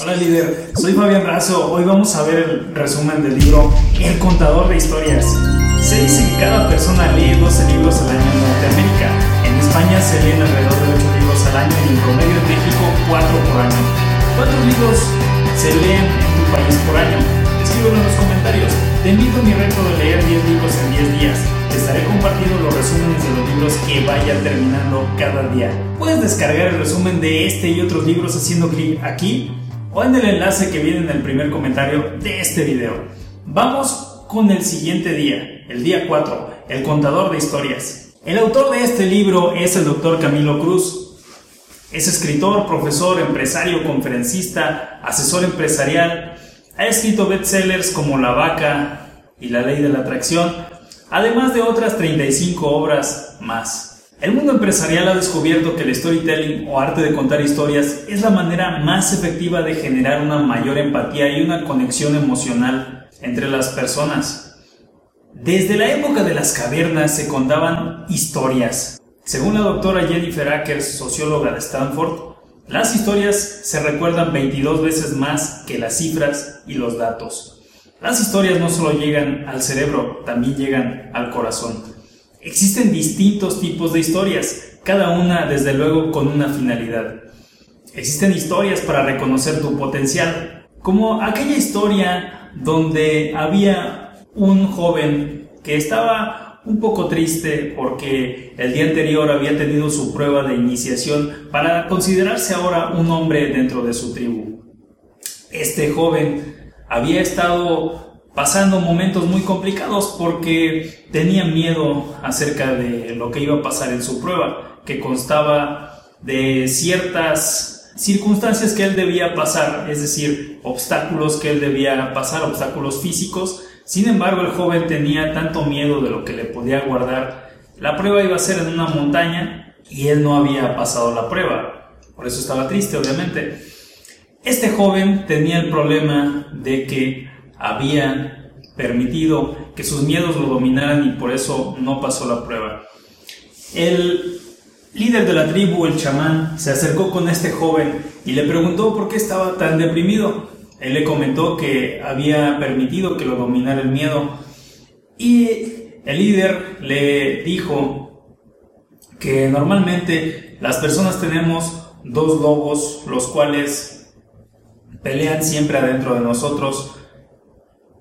Hola líder, soy Fabián Razo. Hoy vamos a ver el resumen del libro El contador de historias. Se dice que cada persona lee 12 libros al año en Norteamérica. En España se leen alrededor de 8 libros al año y en promedio en México 4 por año. ¿Cuántos libros se leen en tu país por año? Escríbelo en los comentarios. Te invito a mi reto de leer 10 libros en 10 días. Te estaré compartiendo los resúmenes de los libros que vaya terminando cada día. Puedes descargar el resumen de este y otros libros haciendo clic aquí o en el enlace que viene en el primer comentario de este video. Vamos con el siguiente día, el día 4, el contador de historias. El autor de este libro es el doctor Camilo Cruz. Es escritor, profesor, empresario, conferencista, asesor empresarial. Ha escrito bestsellers como La vaca y La ley de la atracción, además de otras 35 obras más. El mundo empresarial ha descubierto que el storytelling o arte de contar historias es la manera más efectiva de generar una mayor empatía y una conexión emocional entre las personas. Desde la época de las cavernas se contaban historias. Según la doctora Jennifer Ackers, socióloga de Stanford, las historias se recuerdan 22 veces más que las cifras y los datos. Las historias no solo llegan al cerebro, también llegan al corazón. Existen distintos tipos de historias, cada una desde luego con una finalidad. Existen historias para reconocer tu potencial, como aquella historia donde había un joven que estaba un poco triste porque el día anterior había tenido su prueba de iniciación para considerarse ahora un hombre dentro de su tribu. Este joven había estado pasando momentos muy complicados porque tenía miedo acerca de lo que iba a pasar en su prueba, que constaba de ciertas circunstancias que él debía pasar, es decir, obstáculos que él debía pasar, obstáculos físicos. Sin embargo, el joven tenía tanto miedo de lo que le podía guardar. La prueba iba a ser en una montaña y él no había pasado la prueba. Por eso estaba triste, obviamente. Este joven tenía el problema de que había permitido que sus miedos lo dominaran y por eso no pasó la prueba. El líder de la tribu, el chamán, se acercó con este joven y le preguntó por qué estaba tan deprimido. Él le comentó que había permitido que lo dominara el miedo y el líder le dijo que normalmente las personas tenemos dos lobos, los cuales pelean siempre adentro de nosotros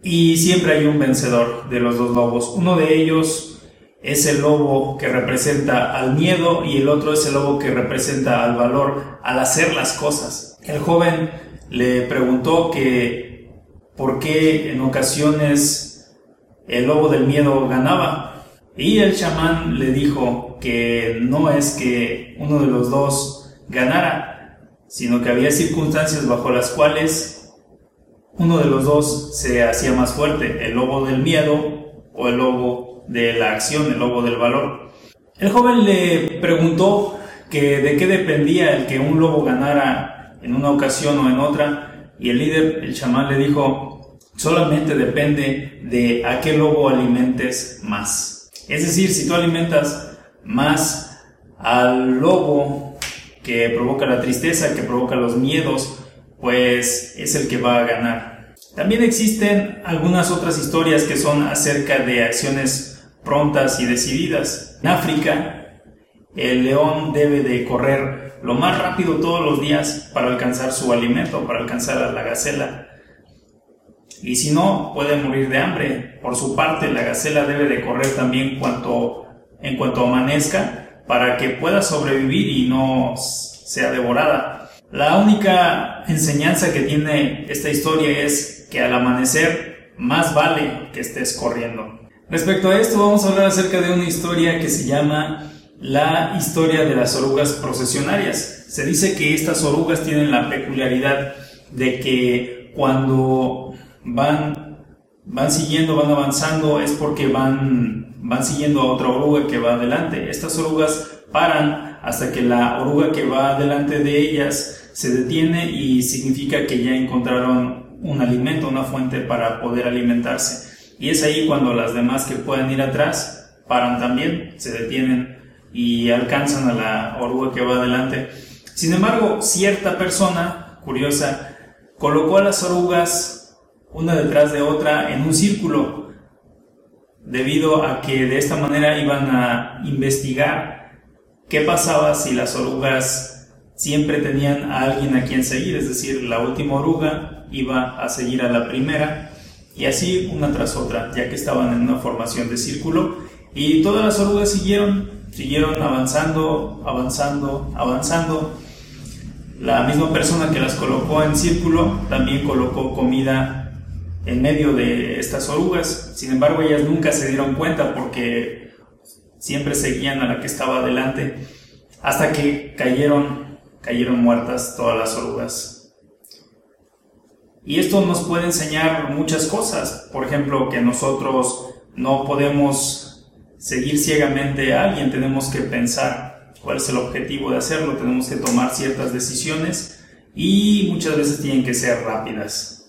y siempre hay un vencedor de los dos lobos. Uno de ellos es el lobo que representa al miedo y el otro es el lobo que representa al valor, al hacer las cosas. El joven le preguntó que por qué en ocasiones el lobo del miedo ganaba y el chamán le dijo que no es que uno de los dos ganara, sino que había circunstancias bajo las cuales uno de los dos se hacía más fuerte, el lobo del miedo o el lobo de la acción, el lobo del valor. El joven le preguntó que de qué dependía el que un lobo ganara en una ocasión o en otra, y el líder, el chamán, le dijo, solamente depende de a qué lobo alimentes más. Es decir, si tú alimentas más al lobo que provoca la tristeza, que provoca los miedos, pues es el que va a ganar. También existen algunas otras historias que son acerca de acciones prontas y decididas. En África, el león debe de correr lo más rápido todos los días para alcanzar su alimento, para alcanzar a la gacela. Y si no, puede morir de hambre. Por su parte, la gacela debe de correr también cuanto, en cuanto amanezca para que pueda sobrevivir y no sea devorada. La única enseñanza que tiene esta historia es que al amanecer más vale que estés corriendo. Respecto a esto vamos a hablar acerca de una historia que se llama la historia de las orugas procesionarias. Se dice que estas orugas tienen la peculiaridad de que cuando van, van siguiendo, van avanzando, es porque van van siguiendo a otra oruga que va adelante. Estas orugas paran hasta que la oruga que va delante de ellas se detiene y significa que ya encontraron un alimento, una fuente para poder alimentarse. Y es ahí cuando las demás que pueden ir atrás paran también, se detienen y alcanzan a la oruga que va adelante. Sin embargo, cierta persona curiosa colocó a las orugas una detrás de otra en un círculo, debido a que de esta manera iban a investigar qué pasaba si las orugas siempre tenían a alguien a quien seguir, es decir, la última oruga iba a seguir a la primera y así una tras otra, ya que estaban en una formación de círculo y todas las orugas siguieron, siguieron avanzando, avanzando, avanzando la misma persona que las colocó en círculo también colocó comida en medio de estas orugas. Sin embargo, ellas nunca se dieron cuenta porque siempre seguían a la que estaba adelante hasta que cayeron, cayeron muertas todas las orugas. Y esto nos puede enseñar muchas cosas. Por ejemplo, que nosotros no podemos seguir ciegamente a alguien, tenemos que pensar cuál es el objetivo de hacerlo, tenemos que tomar ciertas decisiones y muchas veces tienen que ser rápidas.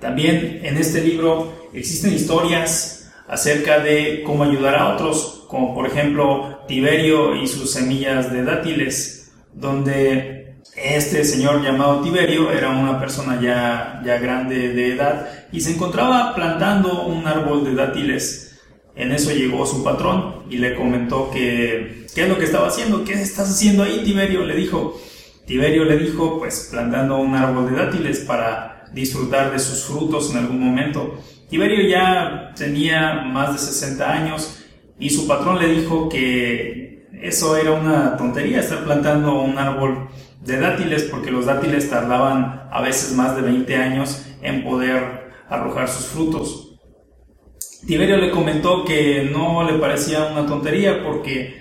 También en este libro existen historias acerca de cómo ayudar a otros, como por ejemplo Tiberio y sus semillas de dátiles, donde este señor llamado Tiberio era una persona ya, ya grande de edad y se encontraba plantando un árbol de dátiles en eso llegó su patrón y le comentó que qué es lo que estaba haciendo, qué estás haciendo ahí, Tiberio, le dijo. Tiberio le dijo, pues plantando un árbol de dátiles para disfrutar de sus frutos en algún momento. Tiberio ya tenía más de 60 años y su patrón le dijo que eso era una tontería, estar plantando un árbol de dátiles porque los dátiles tardaban a veces más de 20 años en poder arrojar sus frutos. Tiberio le comentó que no le parecía una tontería porque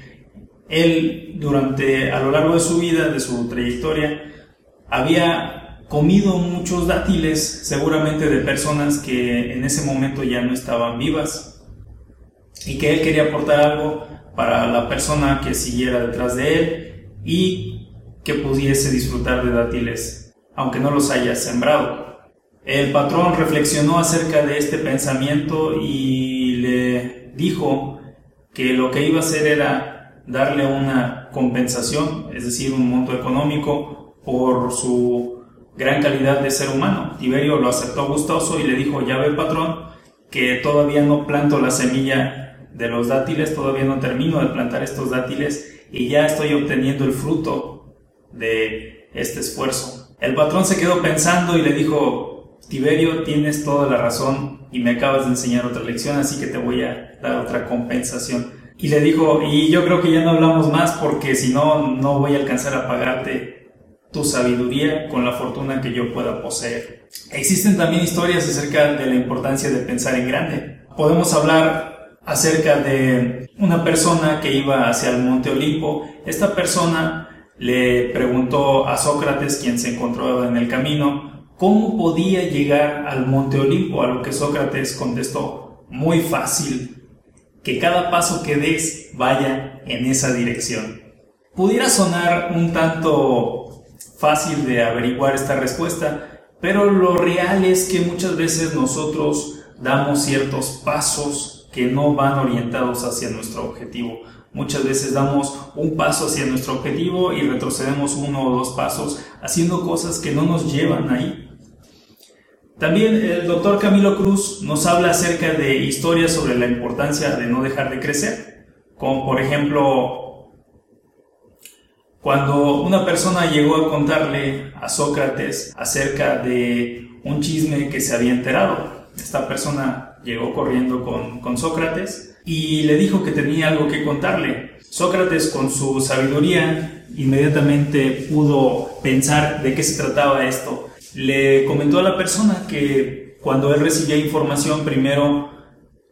él durante a lo largo de su vida, de su trayectoria, había comido muchos dátiles, seguramente de personas que en ese momento ya no estaban vivas y que él quería aportar algo para la persona que siguiera detrás de él y pudiese disfrutar de dátiles, aunque no los haya sembrado. El patrón reflexionó acerca de este pensamiento y le dijo que lo que iba a hacer era darle una compensación, es decir, un monto económico por su gran calidad de ser humano. Tiberio lo aceptó gustoso y le dijo, ya ve patrón, que todavía no planto la semilla de los dátiles, todavía no termino de plantar estos dátiles y ya estoy obteniendo el fruto de este esfuerzo. El patrón se quedó pensando y le dijo, Tiberio, tienes toda la razón y me acabas de enseñar otra lección, así que te voy a dar otra compensación. Y le dijo, y yo creo que ya no hablamos más porque si no, no voy a alcanzar a pagarte tu sabiduría con la fortuna que yo pueda poseer. Existen también historias acerca de la importancia de pensar en grande. Podemos hablar acerca de una persona que iba hacia el monte Olimpo. Esta persona le preguntó a Sócrates, quien se encontraba en el camino, ¿Cómo podía llegar al Monte Olimpo? A lo que Sócrates contestó, muy fácil, que cada paso que des vaya en esa dirección. Pudiera sonar un tanto fácil de averiguar esta respuesta, pero lo real es que muchas veces nosotros damos ciertos pasos que no van orientados hacia nuestro objetivo. Muchas veces damos un paso hacia nuestro objetivo y retrocedemos uno o dos pasos haciendo cosas que no nos llevan ahí. También el doctor Camilo Cruz nos habla acerca de historias sobre la importancia de no dejar de crecer, como por ejemplo cuando una persona llegó a contarle a Sócrates acerca de un chisme que se había enterado. Esta persona llegó corriendo con, con Sócrates y le dijo que tenía algo que contarle. Sócrates con su sabiduría inmediatamente pudo pensar de qué se trataba esto le comentó a la persona que cuando él recibía información, primero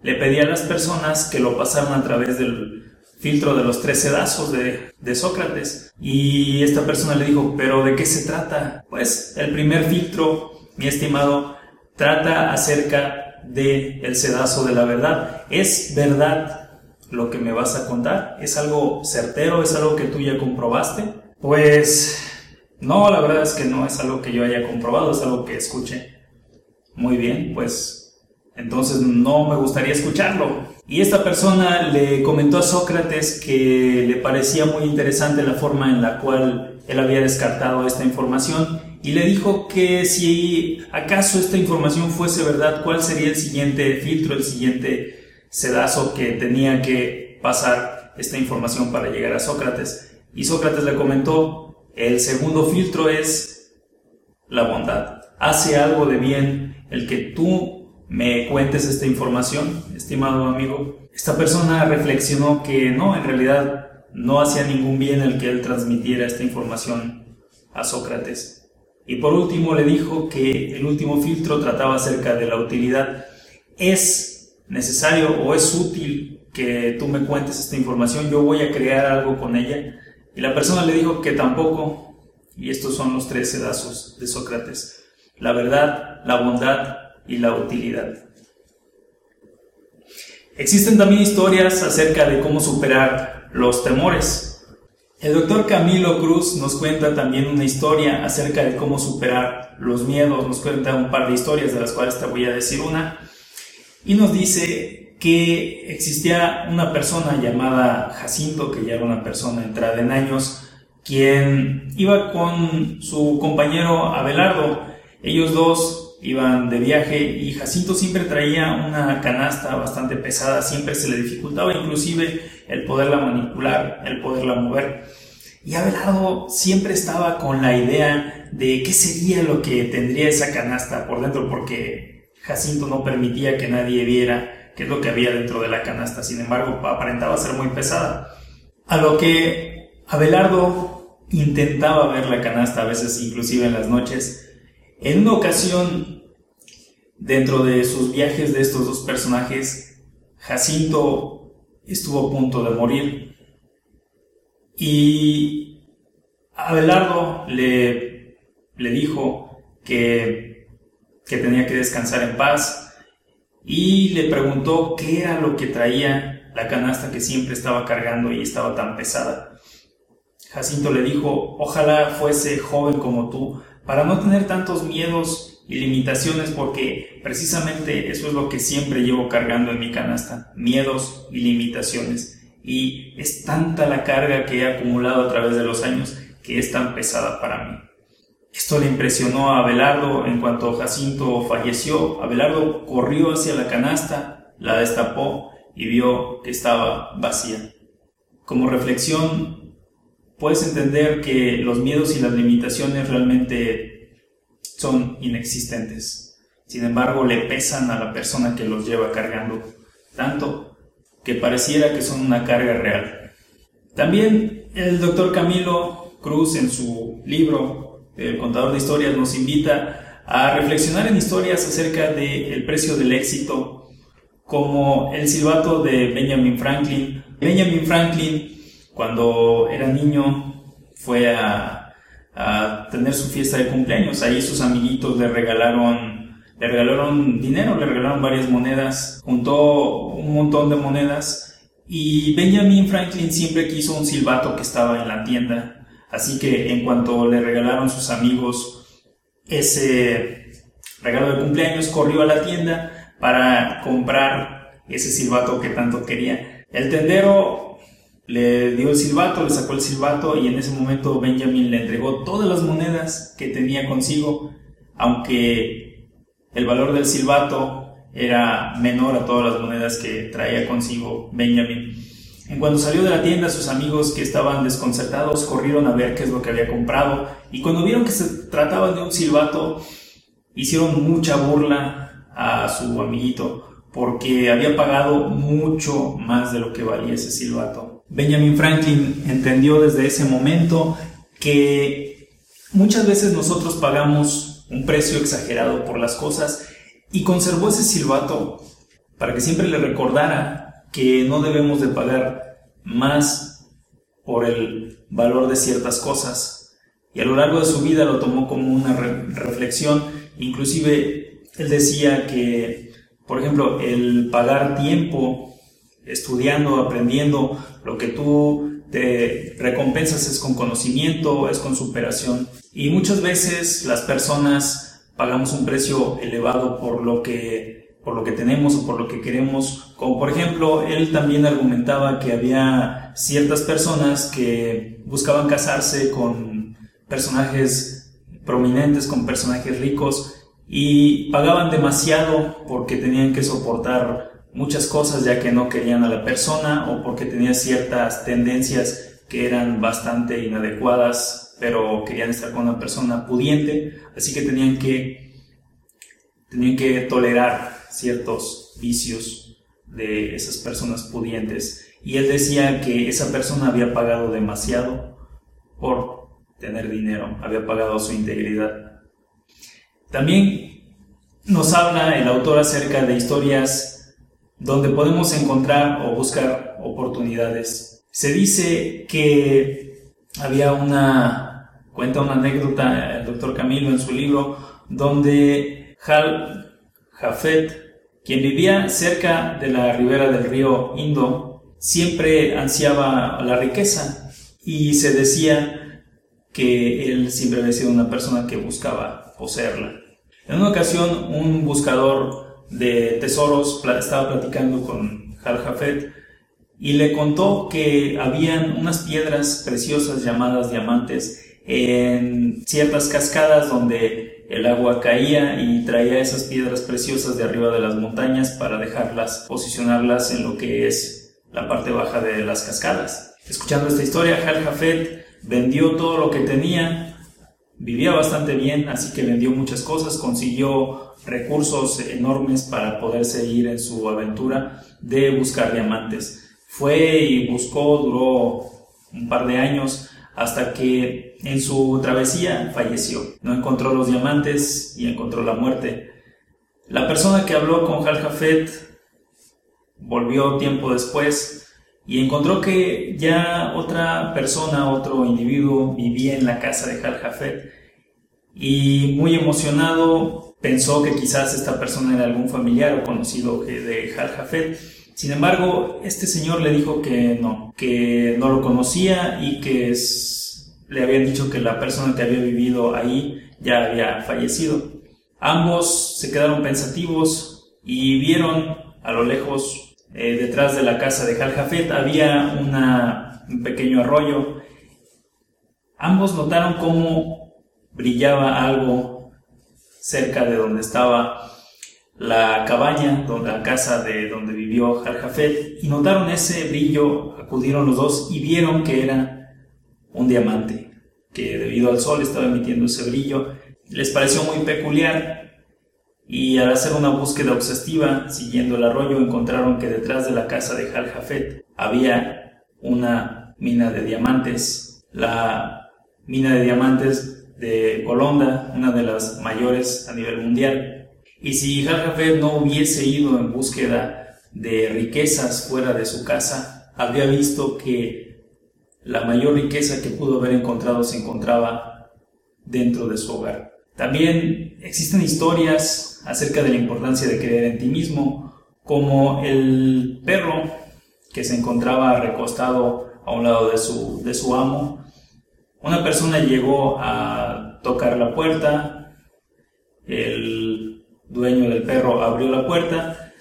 le pedía a las personas que lo pasaran a través del filtro de los tres sedazos de, de, Sócrates. Y esta persona le dijo, pero ¿de qué se trata? Pues el primer filtro, mi estimado, trata acerca de el sedazo de la verdad. ¿Es verdad lo que me vas a contar? ¿Es algo certero? ¿Es algo que tú ya comprobaste? Pues no, la verdad es que no es algo que yo haya comprobado, es algo que escuché. Muy bien, pues entonces no me gustaría escucharlo. Y esta persona le comentó a Sócrates que le parecía muy interesante la forma en la cual él había descartado esta información y le dijo que si acaso esta información fuese verdad, cuál sería el siguiente filtro, el siguiente sedazo que tenía que pasar esta información para llegar a Sócrates. Y Sócrates le comentó, el segundo filtro es la bondad. Hace algo de bien el que tú me cuentes esta información, estimado amigo. Esta persona reflexionó que no, en realidad no hacía ningún bien el que él transmitiera esta información a Sócrates. Y por último le dijo que el último filtro trataba acerca de la utilidad. Es necesario o es útil que tú me cuentes esta información, yo voy a crear algo con ella. Y la persona le dijo que tampoco, y estos son los tres sedazos de Sócrates, la verdad, la bondad y la utilidad. Existen también historias acerca de cómo superar los temores. El doctor Camilo Cruz nos cuenta también una historia acerca de cómo superar los miedos, nos cuenta un par de historias de las cuales te voy a decir una, y nos dice que existía una persona llamada Jacinto, que ya era una persona entrada en años, quien iba con su compañero Abelardo, ellos dos iban de viaje y Jacinto siempre traía una canasta bastante pesada, siempre se le dificultaba inclusive el poderla manipular, el poderla mover. Y Abelardo siempre estaba con la idea de qué sería lo que tendría esa canasta por dentro, porque Jacinto no permitía que nadie viera qué es lo que había dentro de la canasta, sin embargo aparentaba ser muy pesada. A lo que Abelardo intentaba ver la canasta, a veces inclusive en las noches, en una ocasión, dentro de sus viajes de estos dos personajes, Jacinto estuvo a punto de morir y Abelardo le, le dijo que, que tenía que descansar en paz y le preguntó qué era lo que traía la canasta que siempre estaba cargando y estaba tan pesada. Jacinto le dijo, ojalá fuese joven como tú, para no tener tantos miedos limitaciones, porque precisamente eso es lo que siempre llevo cargando en mi canasta, miedos y limitaciones. Y es tanta la carga que he acumulado a través de los años que es tan pesada para mí. Esto le impresionó a Abelardo en cuanto Jacinto falleció. Abelardo corrió hacia la canasta, la destapó y vio que estaba vacía. Como reflexión, puedes entender que los miedos y las limitaciones realmente son inexistentes. Sin embargo, le pesan a la persona que los lleva cargando tanto que pareciera que son una carga real. También el doctor Camilo Cruz en su libro El contador de historias nos invita a reflexionar en historias acerca del precio del éxito, como el silbato de Benjamin Franklin. Benjamin Franklin cuando era niño fue a, tener su fiesta de cumpleaños. Ahí sus amiguitos le regalaron, le regalaron dinero, le regalaron varias monedas, juntó un montón de monedas y Benjamin Franklin siempre quiso un silbato que estaba en la tienda. Así que en cuanto le regalaron sus amigos ese regalo de cumpleaños, corrió a la tienda para comprar ese silbato que tanto quería. El tendero le dio el silbato, le sacó el silbato y en ese momento Benjamin le entregó todas las monedas que tenía consigo, aunque el valor del silbato era menor a todas las monedas que traía consigo Benjamin. En cuanto salió de la tienda, sus amigos que estaban desconcertados corrieron a ver qué es lo que había comprado y cuando vieron que se trataba de un silbato, hicieron mucha burla a su amiguito porque había pagado mucho más de lo que valía ese silbato. Benjamin Franklin entendió desde ese momento que muchas veces nosotros pagamos un precio exagerado por las cosas y conservó ese silbato para que siempre le recordara que no debemos de pagar más por el valor de ciertas cosas. Y a lo largo de su vida lo tomó como una reflexión. Inclusive él decía que, por ejemplo, el pagar tiempo estudiando, aprendiendo, lo que tú te recompensas es con conocimiento, es con superación. Y muchas veces las personas pagamos un precio elevado por lo que por lo que tenemos o por lo que queremos. Como por ejemplo, él también argumentaba que había ciertas personas que buscaban casarse con personajes prominentes, con personajes ricos y pagaban demasiado porque tenían que soportar muchas cosas ya que no querían a la persona o porque tenía ciertas tendencias que eran bastante inadecuadas pero querían estar con una persona pudiente, así que tenían que, tenían que tolerar ciertos vicios de esas personas pudientes. Y él decía que esa persona había pagado demasiado por tener dinero, había pagado su integridad. También nos habla el autor acerca de historias donde podemos encontrar o buscar oportunidades. Se dice que había una, cuenta una anécdota el doctor Camilo en su libro, donde Hal Jafet quien vivía cerca de la ribera del río Indo siempre ansiaba la riqueza y se decía que él siempre había sido una persona que buscaba poseerla. En una ocasión, un buscador de tesoros estaba platicando con Hal Jafet y le contó que habían unas piedras preciosas llamadas diamantes en ciertas cascadas donde el agua caía y traía esas piedras preciosas de arriba de las montañas para dejarlas, posicionarlas en lo que es la parte baja de las cascadas. Escuchando esta historia, Hal Jafet vendió todo lo que tenía, vivía bastante bien, así que vendió muchas cosas, consiguió recursos enormes para poder seguir en su aventura de buscar diamantes. Fue y buscó, duró un par de años, hasta que en su travesía falleció. No encontró los diamantes y encontró la muerte. La persona que habló con Hal Jafet volvió tiempo después y encontró que ya otra persona, otro individuo vivía en la casa de Hal Jafet y muy emocionado pensó que quizás esta persona era algún familiar o conocido de Hal Jafet. Sin embargo, este señor le dijo que no, que no lo conocía y que le habían dicho que la persona que había vivido ahí ya había fallecido. Ambos se quedaron pensativos y vieron a lo lejos, eh, detrás de la casa de Jafet, había un pequeño arroyo. Ambos notaron cómo brillaba algo cerca de donde estaba la cabaña, donde, la casa de donde vivió Jafet, y notaron ese brillo, acudieron los dos y vieron que era un diamante, que debido al sol estaba emitiendo ese brillo. Les pareció muy peculiar y al hacer una búsqueda obsesiva siguiendo el arroyo encontraron que detrás de la casa de Jal Jafet había una mina de diamantes. La mina de diamantes de Golonda, una de las mayores a nivel mundial. Y si Jafet no hubiese ido en búsqueda de riquezas fuera de su casa, habría visto que la mayor riqueza que pudo haber encontrado se encontraba dentro de su hogar. También existen historias acerca de la importancia de creer en ti mismo, como el perro que se encontraba recostado a un lado de su, de su amo. Una persona llegó a tocar la puerta, el dueño del perro abrió la puerta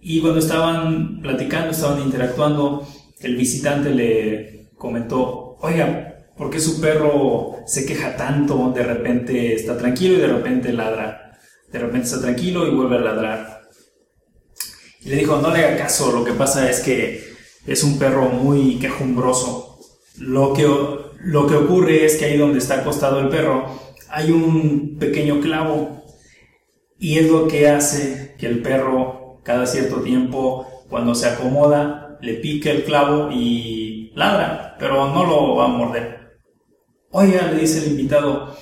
y cuando estaban platicando, estaban interactuando, el visitante le comentó, oiga, ¿por qué su perro se queja tanto? De repente está tranquilo y de repente ladra. De repente está tranquilo y vuelve a ladrar. Y le dijo, no le haga caso, lo que pasa es que es un perro muy quejumbroso. Lo que, lo que ocurre es que ahí donde está acostado el perro hay un pequeño clavo y es lo que hace que el perro cada cierto tiempo, cuando se acomoda, le pique el clavo y ladra, pero no lo va a morder. Oiga, le dice el invitado,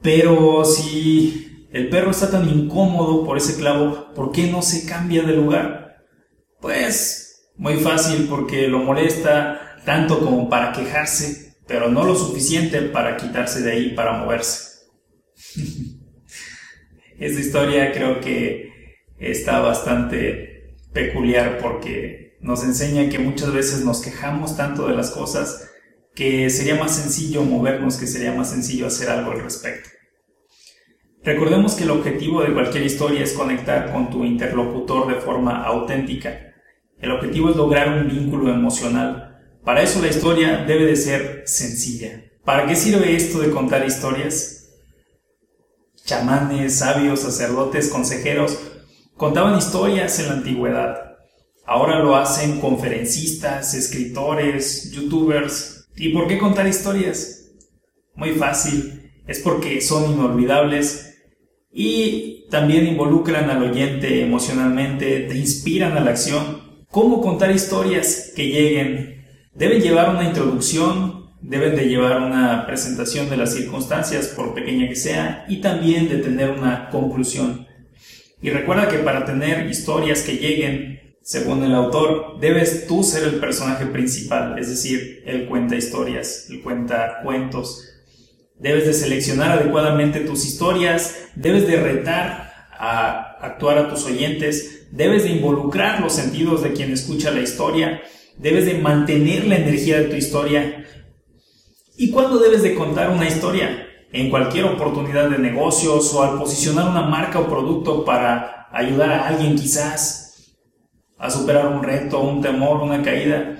pero si el perro está tan incómodo por ese clavo, ¿por qué no se cambia de lugar? Pues muy fácil porque lo molesta tanto como para quejarse, pero no lo suficiente para quitarse de ahí para moverse. Esta historia creo que está bastante peculiar porque nos enseña que muchas veces nos quejamos tanto de las cosas que sería más sencillo movernos, que sería más sencillo hacer algo al respecto. Recordemos que el objetivo de cualquier historia es conectar con tu interlocutor de forma auténtica. El objetivo es lograr un vínculo emocional. Para eso la historia debe de ser sencilla. ¿Para qué sirve esto de contar historias? chamanes, sabios, sacerdotes, consejeros, contaban historias en la antigüedad. Ahora lo hacen conferencistas, escritores, youtubers. ¿Y por qué contar historias? Muy fácil, es porque son inolvidables y también involucran al oyente emocionalmente, te inspiran a la acción. ¿Cómo contar historias que lleguen? Deben llevar una introducción, deben de llevar una presentación de las circunstancias, por pequeña que sea, y también de tener una conclusión. Y recuerda que para tener historias que lleguen, según el autor, debes tú ser el personaje principal, es decir, él cuenta historias, él cuenta cuentos. Debes de seleccionar adecuadamente tus historias, debes de retar a actuar a tus oyentes, debes de involucrar los sentidos de quien escucha la historia, debes de mantener la energía de tu historia, ¿Y cuándo debes de contar una historia? En cualquier oportunidad de negocios o al posicionar una marca o producto para ayudar a alguien quizás a superar un reto, un temor, una caída.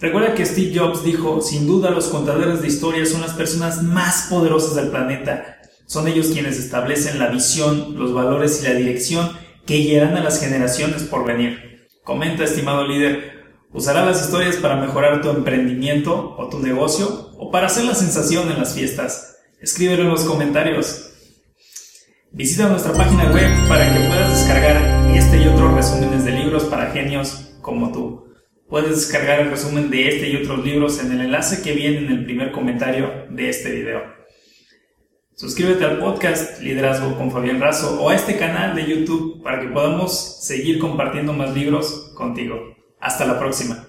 Recuerda que Steve Jobs dijo, sin duda los contadores de historias son las personas más poderosas del planeta. Son ellos quienes establecen la visión, los valores y la dirección que guiarán a las generaciones por venir. Comenta, estimado líder, ¿Usará las historias para mejorar tu emprendimiento o tu negocio o para hacer la sensación en las fiestas? Escríbelo en los comentarios. Visita nuestra página web para que puedas descargar este y otros resúmenes de libros para genios como tú. Puedes descargar el resumen de este y otros libros en el enlace que viene en el primer comentario de este video. Suscríbete al podcast Liderazgo con Fabián Razo o a este canal de YouTube para que podamos seguir compartiendo más libros contigo. Hasta la próxima.